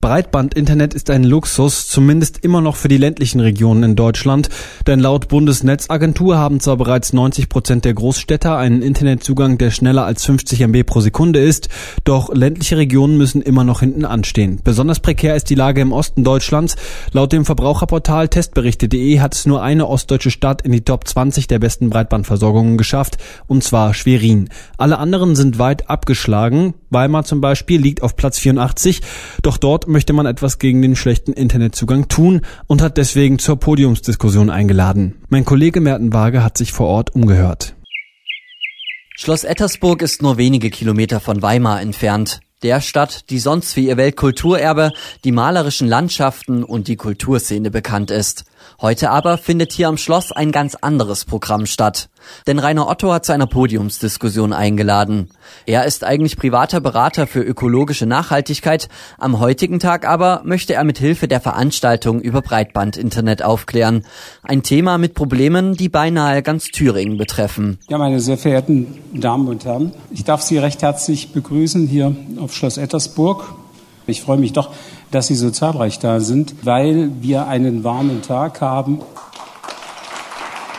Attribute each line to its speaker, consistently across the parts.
Speaker 1: Breitbandinternet ist ein Luxus, zumindest immer noch für die ländlichen Regionen in Deutschland. Denn laut Bundesnetzagentur haben zwar bereits 90 Prozent der Großstädter einen Internetzugang, der schneller als 50 MB pro Sekunde ist, doch ländliche Regionen müssen immer noch hinten anstehen. Besonders prekär ist die Lage im Osten Deutschlands. Laut dem Verbraucherportal testberichte.de hat es nur eine ostdeutsche Stadt in die Top 20 der besten Breitbandversorgungen geschafft, und zwar Schwerin. Alle anderen sind weit abgeschlagen. Weimar zum Beispiel liegt auf Platz 84, doch dort möchte man etwas gegen den schlechten Internetzugang tun und hat deswegen zur Podiumsdiskussion eingeladen. Mein Kollege Merten Waage hat sich vor Ort umgehört.
Speaker 2: Schloss Ettersburg ist nur wenige Kilometer von Weimar entfernt. Der Stadt, die sonst für ihr Weltkulturerbe, die malerischen Landschaften und die Kulturszene bekannt ist. Heute aber findet hier am Schloss ein ganz anderes Programm statt. Denn Rainer Otto hat zu einer Podiumsdiskussion eingeladen. Er ist eigentlich privater Berater für ökologische Nachhaltigkeit. Am heutigen Tag aber möchte er mit Hilfe der Veranstaltung über Breitbandinternet aufklären. Ein Thema mit Problemen, die beinahe ganz Thüringen betreffen.
Speaker 3: Ja, meine sehr verehrten Damen und Herren, ich darf Sie recht herzlich begrüßen hier auf Schloss Ettersburg. Ich freue mich doch, dass Sie so zahlreich da sind, weil wir einen warmen Tag haben.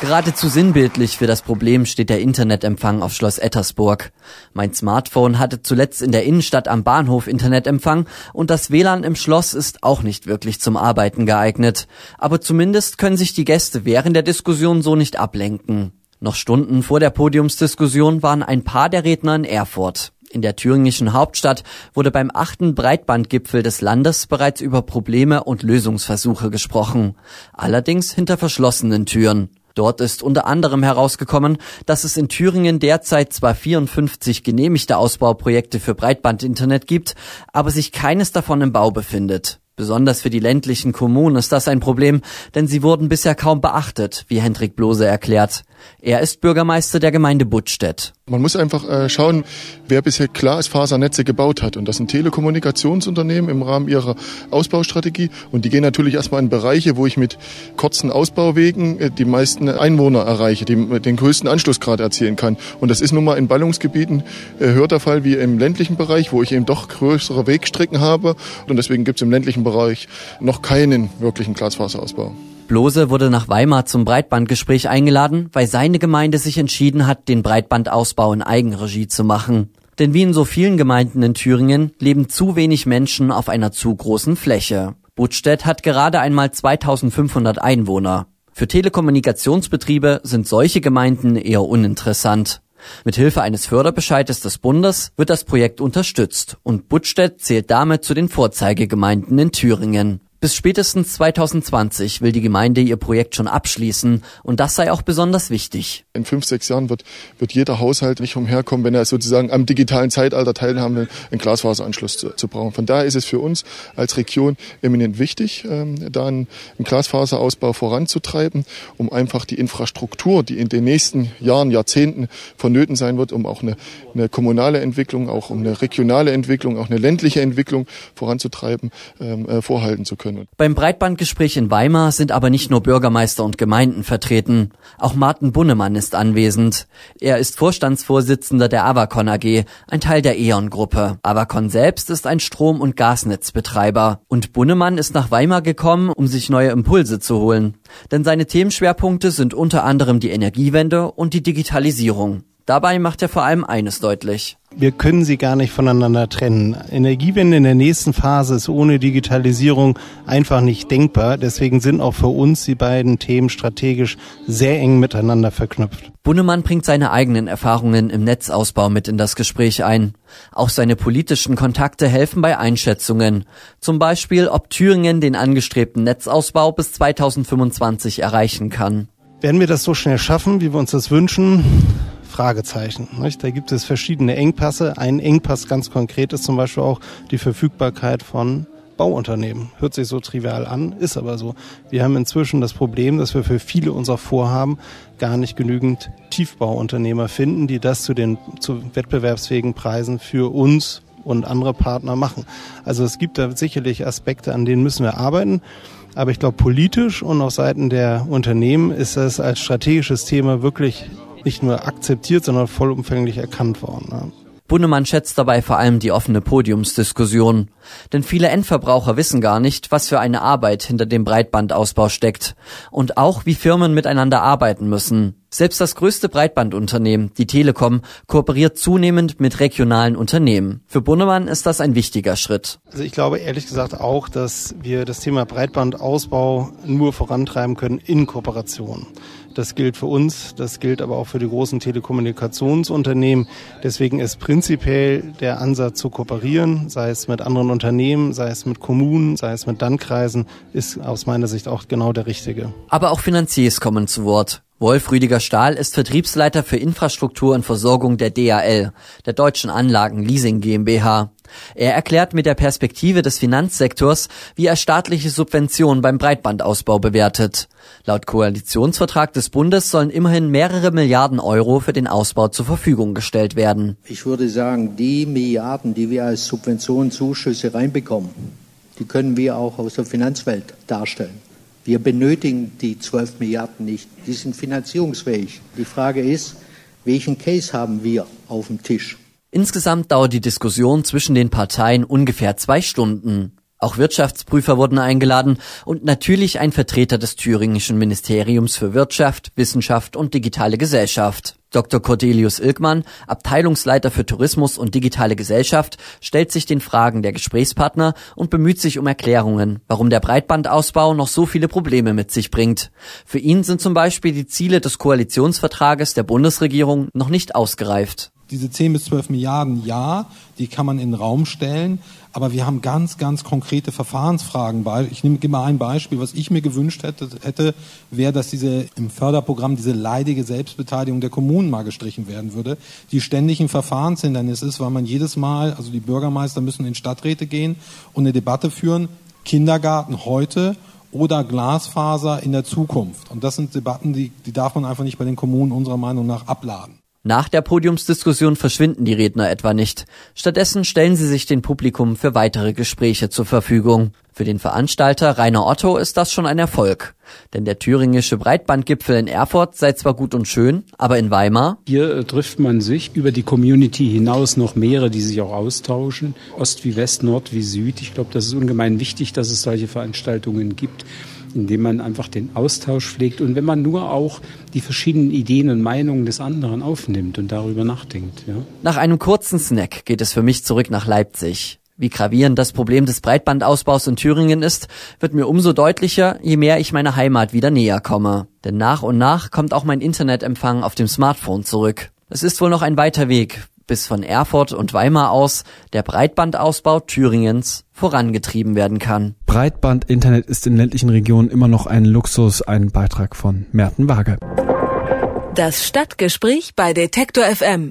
Speaker 2: Geradezu sinnbildlich für das Problem steht der Internetempfang auf Schloss Ettersburg. Mein Smartphone hatte zuletzt in der Innenstadt am Bahnhof Internetempfang und das WLAN im Schloss ist auch nicht wirklich zum Arbeiten geeignet. Aber zumindest können sich die Gäste während der Diskussion so nicht ablenken. Noch Stunden vor der Podiumsdiskussion waren ein paar der Redner in Erfurt. In der thüringischen Hauptstadt wurde beim achten Breitbandgipfel des Landes bereits über Probleme und Lösungsversuche gesprochen. Allerdings hinter verschlossenen Türen. Dort ist unter anderem herausgekommen, dass es in Thüringen derzeit zwar 54 genehmigte Ausbauprojekte für Breitbandinternet gibt, aber sich keines davon im Bau befindet. Besonders für die ländlichen Kommunen ist das ein Problem, denn sie wurden bisher kaum beachtet, wie Hendrik Blose erklärt. Er ist Bürgermeister der Gemeinde Buttstedt.
Speaker 4: Man muss einfach äh, schauen, wer bisher Glasfasernetze gebaut hat. Und das sind Telekommunikationsunternehmen im Rahmen ihrer Ausbaustrategie. Und die gehen natürlich erstmal in Bereiche, wo ich mit kurzen Ausbauwegen äh, die meisten Einwohner erreiche, die, den größten Anschlussgrad erzielen kann. Und das ist nun mal in Ballungsgebieten äh, höher der Fall wie im ländlichen Bereich, wo ich eben doch größere Wegstrecken habe. Und deswegen gibt es im ländlichen Bereich noch keinen wirklichen Glasfaserausbau.
Speaker 2: Blose wurde nach Weimar zum Breitbandgespräch eingeladen, weil seine Gemeinde sich entschieden hat, den Breitbandausbau in Eigenregie zu machen. Denn wie in so vielen Gemeinden in Thüringen leben zu wenig Menschen auf einer zu großen Fläche. Buttstedt hat gerade einmal 2500 Einwohner. Für Telekommunikationsbetriebe sind solche Gemeinden eher uninteressant. Mit Hilfe eines Förderbescheides des Bundes wird das Projekt unterstützt und Buttstedt zählt damit zu den Vorzeigegemeinden in Thüringen. Bis spätestens 2020 will die Gemeinde ihr Projekt schon abschließen und das sei auch besonders wichtig.
Speaker 4: In fünf, sechs Jahren wird, wird jeder Haushalt nicht umherkommen, wenn er sozusagen am digitalen Zeitalter teilhaben will, einen Glasfaseranschluss zu, zu brauchen. Von daher ist es für uns als Region eminent wichtig, ähm, da einen, einen Glasfaserausbau voranzutreiben, um einfach die Infrastruktur, die in den nächsten Jahren, Jahrzehnten vonnöten sein wird, um auch eine, eine kommunale Entwicklung, auch um eine regionale Entwicklung, auch eine ländliche Entwicklung voranzutreiben, ähm, äh, vorhalten zu können können.
Speaker 2: Beim Breitbandgespräch in Weimar sind aber nicht nur Bürgermeister und Gemeinden vertreten. Auch Martin Bunnemann ist anwesend. Er ist Vorstandsvorsitzender der Avacon AG, ein Teil der E.ON-Gruppe. Avacon selbst ist ein Strom- und Gasnetzbetreiber. Und Bunnemann ist nach Weimar gekommen, um sich neue Impulse zu holen. Denn seine Themenschwerpunkte sind unter anderem die Energiewende und die Digitalisierung. Dabei macht er vor allem eines deutlich.
Speaker 5: Wir können sie gar nicht voneinander trennen. Energiewende in der nächsten Phase ist ohne Digitalisierung einfach nicht denkbar. Deswegen sind auch für uns die beiden Themen strategisch sehr eng miteinander verknüpft.
Speaker 2: Bunnemann bringt seine eigenen Erfahrungen im Netzausbau mit in das Gespräch ein. Auch seine politischen Kontakte helfen bei Einschätzungen. Zum Beispiel, ob Thüringen den angestrebten Netzausbau bis 2025 erreichen kann.
Speaker 5: Werden wir das so schnell schaffen, wie wir uns das wünschen? Fragezeichen. Nicht? Da gibt es verschiedene Engpässe. Ein Engpass ganz konkret ist zum Beispiel auch die Verfügbarkeit von Bauunternehmen. Hört sich so trivial an, ist aber so. Wir haben inzwischen das Problem, dass wir für viele unserer Vorhaben gar nicht genügend Tiefbauunternehmer finden, die das zu den zu wettbewerbsfähigen Preisen für uns und andere Partner machen. Also es gibt da sicherlich Aspekte, an denen müssen wir arbeiten. Aber ich glaube, politisch und auf Seiten der Unternehmen ist das als strategisches Thema wirklich nicht nur akzeptiert, sondern vollumfänglich erkannt worden. Ne?
Speaker 2: Bunnemann schätzt dabei vor allem die offene Podiumsdiskussion. Denn viele Endverbraucher wissen gar nicht, was für eine Arbeit hinter dem Breitbandausbau steckt. Und auch, wie Firmen miteinander arbeiten müssen. Selbst das größte Breitbandunternehmen, die Telekom, kooperiert zunehmend mit regionalen Unternehmen. Für Bunnemann ist das ein wichtiger Schritt.
Speaker 5: Also ich glaube ehrlich gesagt auch, dass wir das Thema Breitbandausbau nur vorantreiben können in Kooperation. Das gilt für uns, das gilt aber auch für die großen Telekommunikationsunternehmen. Deswegen ist prinzipiell der Ansatz zu kooperieren, sei es mit anderen Unternehmen, sei es mit Kommunen, sei es mit Landkreisen, ist aus meiner Sicht auch genau der richtige.
Speaker 2: Aber auch Finanziers kommen zu Wort. Wolf Rüdiger Stahl ist Vertriebsleiter für Infrastruktur und Versorgung der DAL, der Deutschen Anlagen Leasing GmbH. Er erklärt mit der Perspektive des Finanzsektors, wie er staatliche Subventionen beim Breitbandausbau bewertet. Laut Koalitionsvertrag des Bundes sollen immerhin mehrere Milliarden Euro für den Ausbau zur Verfügung gestellt werden.
Speaker 6: Ich würde sagen, die Milliarden, die wir als Subventionszuschüsse reinbekommen, die können wir auch aus der Finanzwelt darstellen. Wir benötigen die 12 Milliarden nicht. Die sind finanzierungsfähig. Die Frage ist, welchen Case haben wir auf dem Tisch?
Speaker 2: Insgesamt dauert die Diskussion zwischen den Parteien ungefähr zwei Stunden. Auch Wirtschaftsprüfer wurden eingeladen und natürlich ein Vertreter des thüringischen Ministeriums für Wirtschaft, Wissenschaft und digitale Gesellschaft. Dr. Cordelius Ilkmann, Abteilungsleiter für Tourismus und digitale Gesellschaft, stellt sich den Fragen der Gesprächspartner und bemüht sich um Erklärungen, warum der Breitbandausbau noch so viele Probleme mit sich bringt. Für ihn sind zum Beispiel die Ziele des Koalitionsvertrages der Bundesregierung noch nicht ausgereift
Speaker 7: diese 10 bis 12 Milliarden, ja, die kann man in den Raum stellen, aber wir haben ganz, ganz konkrete Verfahrensfragen. Ich nehme mal ein Beispiel, was ich mir gewünscht hätte, hätte wäre, dass diese im Förderprogramm diese leidige Selbstbeteiligung der Kommunen mal gestrichen werden würde, die ständig ein Verfahrenshindernis ist, weil man jedes Mal, also die Bürgermeister müssen in Stadträte gehen und eine Debatte führen, Kindergarten heute oder Glasfaser in der Zukunft. Und das sind Debatten, die, die darf man einfach nicht bei den Kommunen unserer Meinung nach abladen.
Speaker 2: Nach der Podiumsdiskussion verschwinden die Redner etwa nicht. Stattdessen stellen sie sich dem Publikum für weitere Gespräche zur Verfügung. Für den Veranstalter Rainer Otto ist das schon ein Erfolg. Denn der thüringische Breitbandgipfel in Erfurt sei zwar gut und schön, aber in Weimar.
Speaker 3: Hier äh, trifft man sich über die Community hinaus noch mehrere, die sich auch austauschen. Ost wie West, Nord wie Süd. Ich glaube, das ist ungemein wichtig, dass es solche Veranstaltungen gibt indem man einfach den Austausch pflegt und wenn man nur auch die verschiedenen Ideen und Meinungen des anderen aufnimmt und darüber nachdenkt. Ja.
Speaker 2: Nach einem kurzen Snack geht es für mich zurück nach Leipzig. Wie gravierend das Problem des Breitbandausbaus in Thüringen ist, wird mir umso deutlicher, je mehr ich meiner Heimat wieder näher komme. Denn nach und nach kommt auch mein Internetempfang auf dem Smartphone zurück. Es ist wohl noch ein weiter Weg, bis von Erfurt und Weimar aus der Breitbandausbau Thüringens vorangetrieben werden kann.
Speaker 1: Breitbandinternet ist in ländlichen Regionen immer noch ein Luxus, ein Beitrag von Merten Waage.
Speaker 8: Das Stadtgespräch bei Detektor FM.